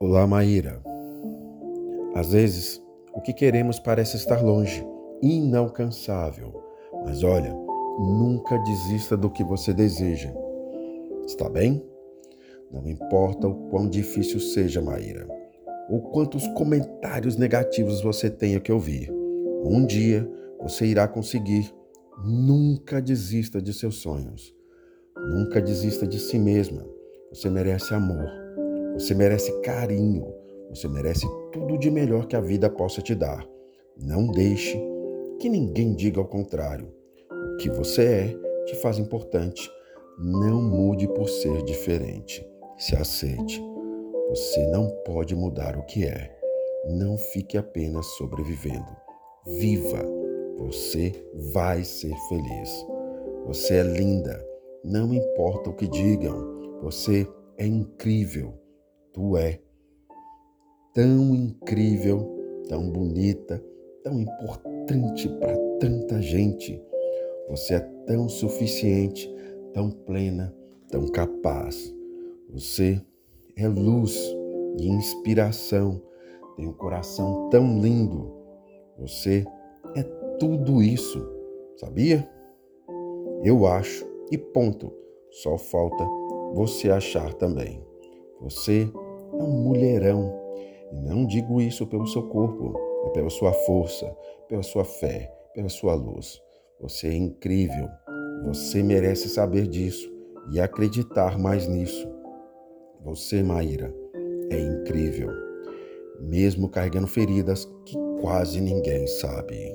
Olá, Maíra. Às vezes, o que queremos parece estar longe, inalcançável. Mas olha, nunca desista do que você deseja. Está bem? Não importa o quão difícil seja, Maíra, ou quantos comentários negativos você tenha que ouvir. Um dia você irá conseguir. Nunca desista de seus sonhos. Nunca desista de si mesma. Você merece amor. Você merece carinho. Você merece tudo de melhor que a vida possa te dar. Não deixe que ninguém diga ao contrário. O que você é te faz importante. Não mude por ser diferente. Se aceite. Você não pode mudar o que é. Não fique apenas sobrevivendo. Viva! Você vai ser feliz. Você é linda. Não importa o que digam. Você é incrível. Tu é tão incrível, tão bonita, tão importante para tanta gente. Você é tão suficiente, tão plena, tão capaz. Você é luz e inspiração. Tem um coração tão lindo. Você é tudo isso, sabia? Eu acho e ponto. Só falta você achar também. Você é um mulherão. E não digo isso pelo seu corpo, é pela sua força, pela sua fé, pela sua luz. Você é incrível. Você merece saber disso e acreditar mais nisso. Você, Maíra, é incrível, mesmo carregando feridas que quase ninguém sabe.